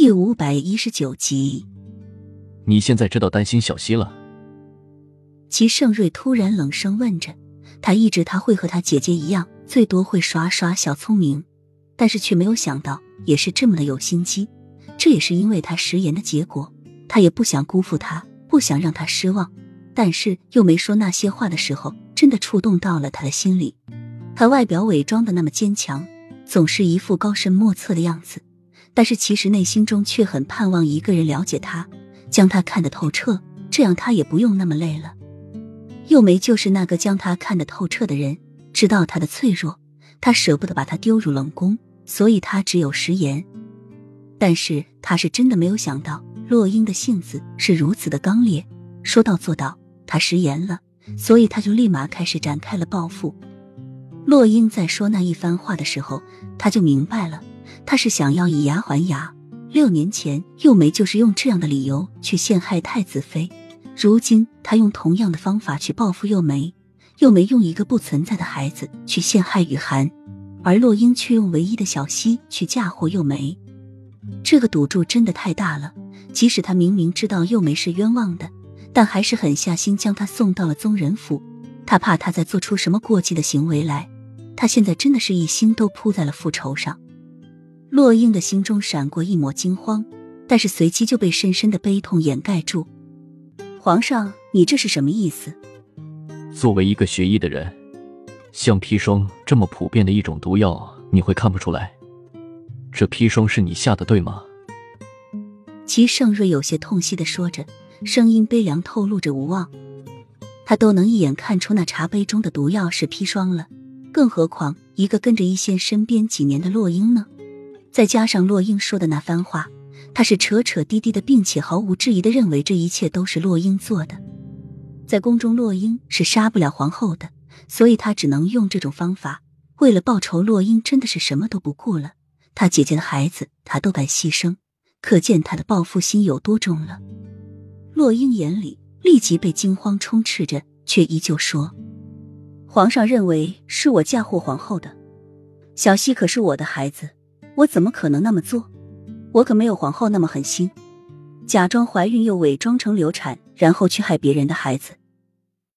第五百一十九集。你现在知道担心小溪了？齐盛瑞突然冷声问着。他一直他会和他姐姐一样，最多会耍耍小聪明，但是却没有想到也是这么的有心机。这也是因为他食言的结果。他也不想辜负他，不想让他失望，但是又没说那些话的时候，真的触动到了他的心里。他外表伪装的那么坚强，总是一副高深莫测的样子，但是其实内心中却很盼望一个人了解他，将他看得透彻，这样他也不用那么累了。幼梅就是那个将他看得透彻的人，知道他的脆弱，他舍不得把他丢入冷宫，所以他只有食言。但是他是真的没有想到，洛英的性子是如此的刚烈，说到做到。他食言了，所以他就立马开始展开了报复。洛英在说那一番话的时候，他就明白了，他是想要以牙还牙。六年前，幼梅就是用这样的理由去陷害太子妃。如今他用同样的方法去报复幼梅，幼梅用一个不存在的孩子去陷害雨涵，而洛英却用唯一的小溪去嫁祸幼梅。这个赌注真的太大了。即使他明明知道幼梅是冤枉的，但还是狠下心将她送到了宗人府。他怕她再做出什么过激的行为来。他现在真的是一心都扑在了复仇上。洛英的心中闪过一抹惊慌，但是随即就被深深的悲痛掩盖住。皇上，你这是什么意思？作为一个学医的人，像砒霜这么普遍的一种毒药，你会看不出来？这砒霜是你下的，对吗？齐盛瑞有些痛惜的说着，声音悲凉，透露着无望。他都能一眼看出那茶杯中的毒药是砒霜了，更何况一个跟着一仙身边几年的洛英呢？再加上洛英说的那番话。他是扯扯滴滴的，并且毫无质疑的认为这一切都是洛英做的。在宫中，洛英是杀不了皇后的，所以他只能用这种方法。为了报仇，洛英真的是什么都不顾了。他姐姐的孩子，他都敢牺牲，可见他的报复心有多重了。洛英眼里立即被惊慌充斥着，却依旧说：“皇上认为是我嫁祸皇后的，小溪可是我的孩子，我怎么可能那么做？”我可没有皇后那么狠心，假装怀孕又伪装成流产，然后去害别人的孩子。